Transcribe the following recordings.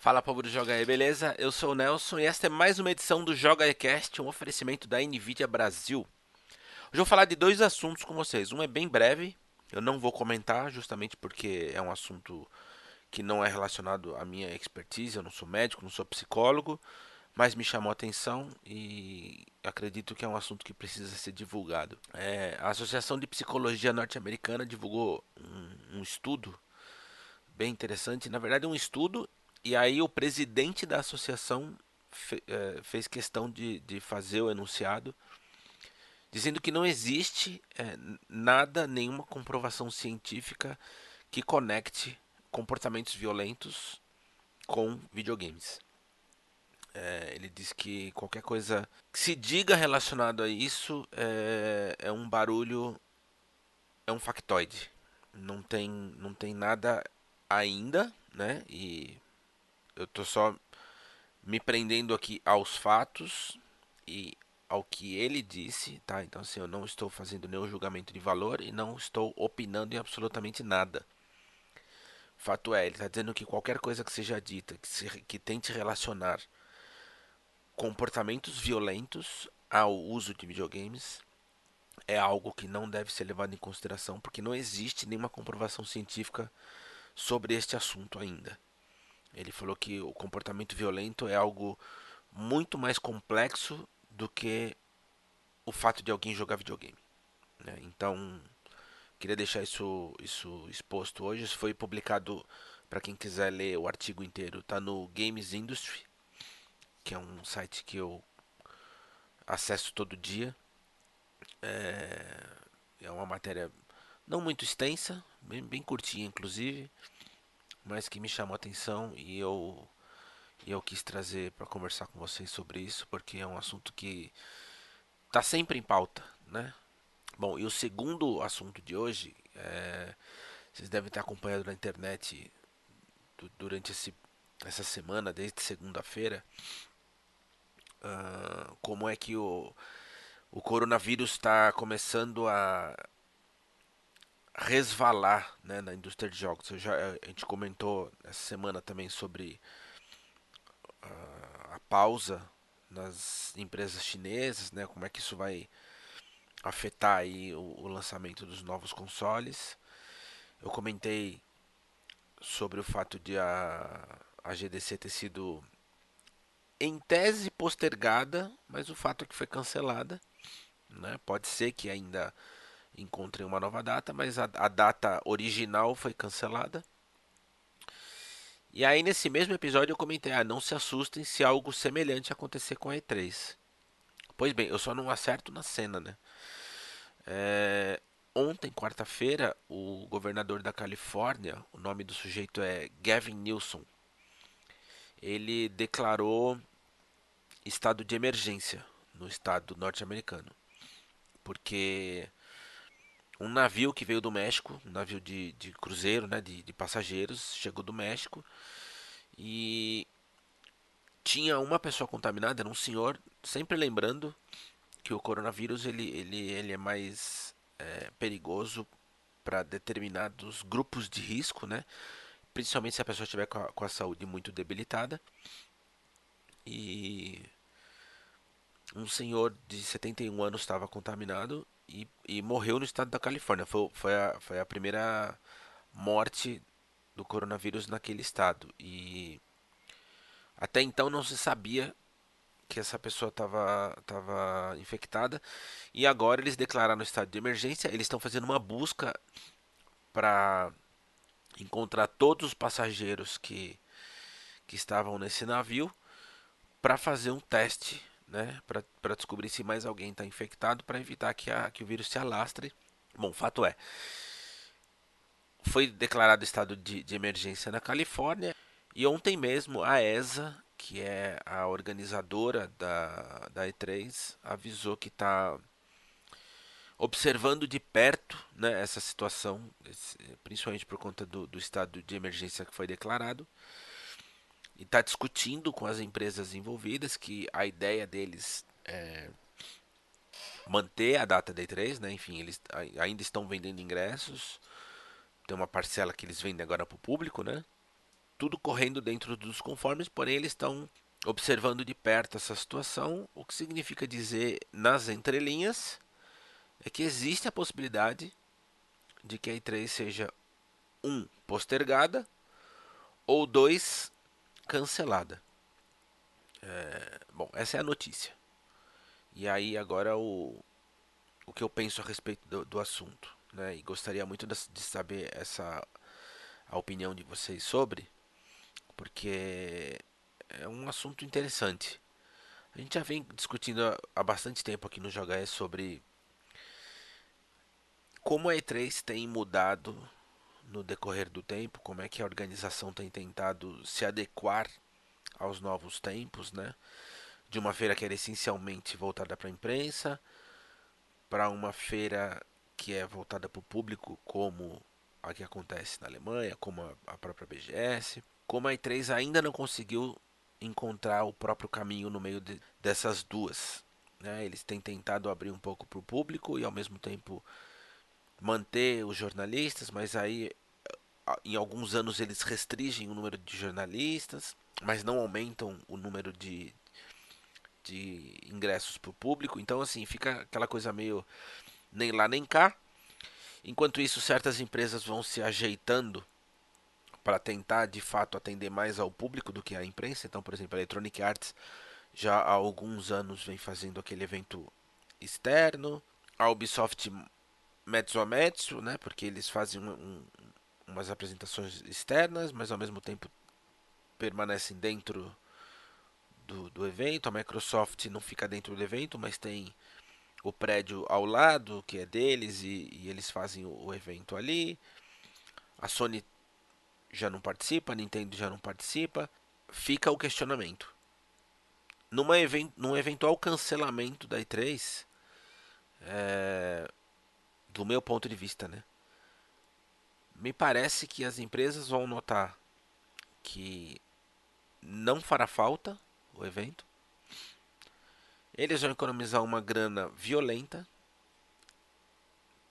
Fala povo do Joga aí, beleza? Eu sou o Nelson e esta é mais uma edição do Joga Ecast, um oferecimento da Nvidia Brasil. Hoje eu vou falar de dois assuntos com vocês. Um é bem breve, eu não vou comentar justamente porque é um assunto que não é relacionado à minha expertise, eu não sou médico, não sou psicólogo, mas me chamou a atenção e acredito que é um assunto que precisa ser divulgado. É, a Associação de Psicologia Norte-Americana divulgou um, um estudo bem interessante, na verdade um estudo e aí o presidente da associação fe, é, fez questão de, de fazer o enunciado, dizendo que não existe é, nada, nenhuma comprovação científica que conecte comportamentos violentos com videogames. É, ele diz que qualquer coisa que se diga relacionado a isso é, é um barulho, é um factoide. Não tem, não tem nada ainda, né? E eu tô só me prendendo aqui aos fatos e ao que ele disse, tá? Então assim, eu não estou fazendo nenhum julgamento de valor e não estou opinando em absolutamente nada. Fato é, ele está dizendo que qualquer coisa que seja dita, que, se, que tente relacionar comportamentos violentos ao uso de videogames, é algo que não deve ser levado em consideração, porque não existe nenhuma comprovação científica sobre este assunto ainda. Ele falou que o comportamento violento é algo muito mais complexo do que o fato de alguém jogar videogame. Né? Então, queria deixar isso, isso exposto hoje. Isso foi publicado, para quem quiser ler o artigo inteiro, está no Games Industry, que é um site que eu acesso todo dia. É, é uma matéria não muito extensa, bem, bem curtinha, inclusive mas que me chamou a atenção e eu, e eu quis trazer para conversar com vocês sobre isso, porque é um assunto que está sempre em pauta, né? Bom, e o segundo assunto de hoje, é, vocês devem ter acompanhado na internet durante esse, essa semana, desde segunda-feira, uh, como é que o, o coronavírus está começando a resvalar né, na indústria de jogos. Já, a gente comentou essa semana também sobre uh, a pausa nas empresas chinesas, né, como é que isso vai afetar aí o, o lançamento dos novos consoles. Eu comentei sobre o fato de a, a GDC ter sido em tese postergada, mas o fato é que foi cancelada. Né? Pode ser que ainda encontrem uma nova data, mas a, a data original foi cancelada. E aí nesse mesmo episódio eu comentei, ah, não se assustem se algo semelhante acontecer com a E3. Pois bem, eu só não acerto na cena, né? É, ontem, quarta-feira, o governador da Califórnia, o nome do sujeito é Gavin Newsom, ele declarou estado de emergência no estado norte-americano. Porque um navio que veio do México, um navio de, de cruzeiro, né, de, de passageiros, chegou do México e tinha uma pessoa contaminada, era um senhor, sempre lembrando que o coronavírus ele, ele, ele é mais é, perigoso para determinados grupos de risco, né? Principalmente se a pessoa estiver com com a saúde muito debilitada. E um senhor de 71 anos estava contaminado e, e morreu no estado da Califórnia. Foi, foi, a, foi a primeira morte do coronavírus naquele estado. E até então não se sabia que essa pessoa estava tava infectada. E agora eles declararam o estado de emergência. Eles estão fazendo uma busca para encontrar todos os passageiros que, que estavam nesse navio para fazer um teste né, para descobrir se mais alguém está infectado, para evitar que, a, que o vírus se alastre. Bom, fato é, foi declarado estado de, de emergência na Califórnia e ontem mesmo a ESA, que é a organizadora da, da E3, avisou que está observando de perto né, essa situação, principalmente por conta do, do estado de emergência que foi declarado e está discutindo com as empresas envolvidas que a ideia deles é manter a data da E3, né? Enfim, eles ainda estão vendendo ingressos. Tem uma parcela que eles vendem agora para o público, né? tudo correndo dentro dos conformes, porém eles estão observando de perto essa situação, o que significa dizer nas entrelinhas é que existe a possibilidade de que a E3 seja um postergada ou dois cancelada. É, bom, essa é a notícia. E aí agora o, o que eu penso a respeito do, do assunto, né? E gostaria muito de, de saber essa a opinião de vocês sobre, porque é um assunto interessante. A gente já vem discutindo há bastante tempo aqui no Joga sobre como a E3 tem mudado no decorrer do tempo, como é que a organização tem tentado se adequar aos novos tempos, né? De uma feira que era essencialmente voltada para a imprensa, para uma feira que é voltada para o público, como a que acontece na Alemanha, como a própria BGS. Como a E3 ainda não conseguiu encontrar o próprio caminho no meio de, dessas duas. Né? Eles têm tentado abrir um pouco para o público e ao mesmo tempo manter os jornalistas, mas aí em alguns anos eles restringem o número de jornalistas, mas não aumentam o número de, de ingressos para o público. Então assim fica aquela coisa meio nem lá nem cá. Enquanto isso, certas empresas vão se ajeitando para tentar de fato atender mais ao público do que à imprensa. Então, por exemplo, a Electronic Arts já há alguns anos vem fazendo aquele evento externo. A Ubisoft mezzo a mezzo, né? Porque eles fazem um, um, umas apresentações externas, mas ao mesmo tempo permanecem dentro do, do evento. A Microsoft não fica dentro do evento, mas tem o prédio ao lado, que é deles, e, e eles fazem o, o, evento ali. A Sony já não participa, a Nintendo já não participa. Fica o questionamento. Numa event, num eventual cancelamento da E3, é, do meu ponto de vista, né? Me parece que as empresas vão notar que não fará falta o evento. Eles vão economizar uma grana violenta,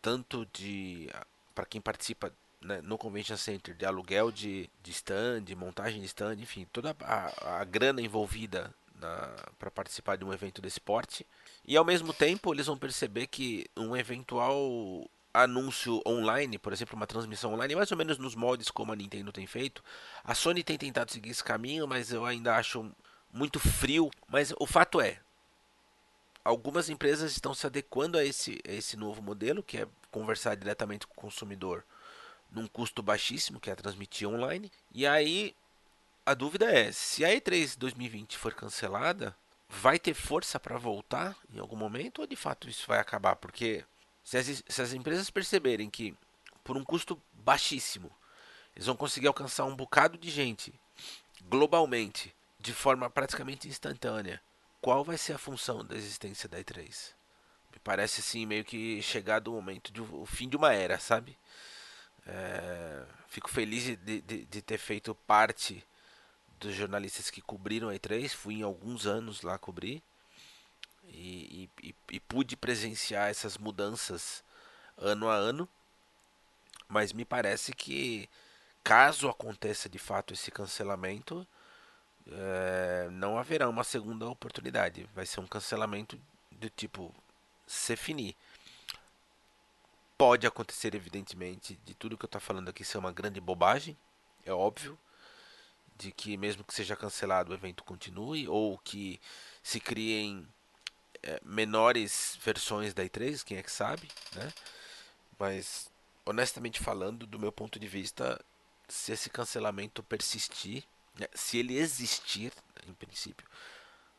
tanto de para quem participa né, no Convention Center de aluguel de, de stand, montagem de stand, enfim, toda a, a grana envolvida para participar de um evento desse porte. E ao mesmo tempo eles vão perceber que um eventual anúncio online, por exemplo, uma transmissão online, mais ou menos nos moldes como a Nintendo tem feito. A Sony tem tentado seguir esse caminho, mas eu ainda acho muito frio. Mas o fato é, algumas empresas estão se adequando a esse, a esse novo modelo, que é conversar diretamente com o consumidor num custo baixíssimo, que é transmitir online. E aí a dúvida é, se a E3 2020 for cancelada, vai ter força para voltar em algum momento ou de fato isso vai acabar? Porque se as, se as empresas perceberem que por um custo baixíssimo eles vão conseguir alcançar um bocado de gente globalmente de forma praticamente instantânea, qual vai ser a função da existência da E3? Me parece assim meio que chegado o momento de o fim de uma era, sabe? É, fico feliz de, de, de ter feito parte dos jornalistas que cobriram a E3, fui em alguns anos lá cobrir e, e, e, pude presenciar essas mudanças ano a ano, mas me parece que caso aconteça de fato esse cancelamento, é, não haverá uma segunda oportunidade, vai ser um cancelamento do tipo se finir. Pode acontecer, evidentemente, de tudo que eu estou falando aqui ser uma grande bobagem, é óbvio, de que mesmo que seja cancelado o evento continue ou que se criem é, menores versões da E3, quem é que sabe, né? Mas honestamente falando, do meu ponto de vista, se esse cancelamento persistir, né, se ele existir, em princípio,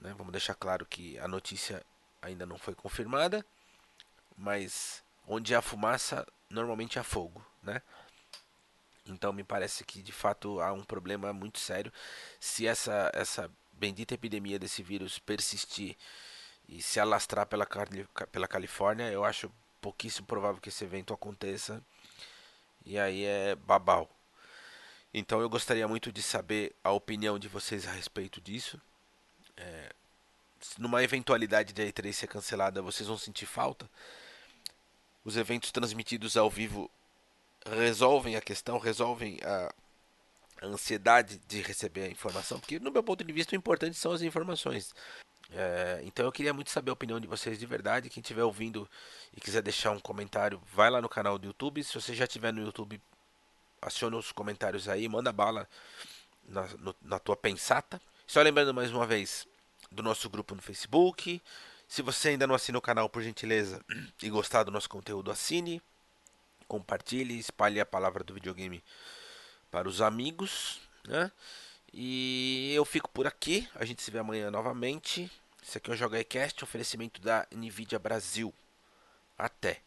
né, vamos deixar claro que a notícia ainda não foi confirmada, mas onde há fumaça, normalmente há fogo, né? Então me parece que de fato há um problema muito sério. Se essa, essa bendita epidemia desse vírus persistir e se alastrar pela, pela Califórnia, eu acho pouquíssimo provável que esse evento aconteça. E aí é babau. Então eu gostaria muito de saber a opinião de vocês a respeito disso. É, numa eventualidade de a E3 ser cancelada, vocês vão sentir falta? Os eventos transmitidos ao vivo resolvem a questão, resolvem a, a ansiedade de receber a informação, porque no meu ponto de vista o importante são as informações. É, então eu queria muito saber a opinião de vocês de verdade. Quem estiver ouvindo e quiser deixar um comentário, vai lá no canal do YouTube. Se você já estiver no YouTube, aciona os comentários aí, manda bala na, no, na tua pensata. Só lembrando mais uma vez do nosso grupo no Facebook. Se você ainda não assina o canal, por gentileza, e gostar do nosso conteúdo, assine, compartilhe, espalhe a palavra do videogame para os amigos, né? E eu fico por aqui. A gente se vê amanhã novamente. Esse aqui é o Joga Cast, oferecimento da Nvidia Brasil. Até.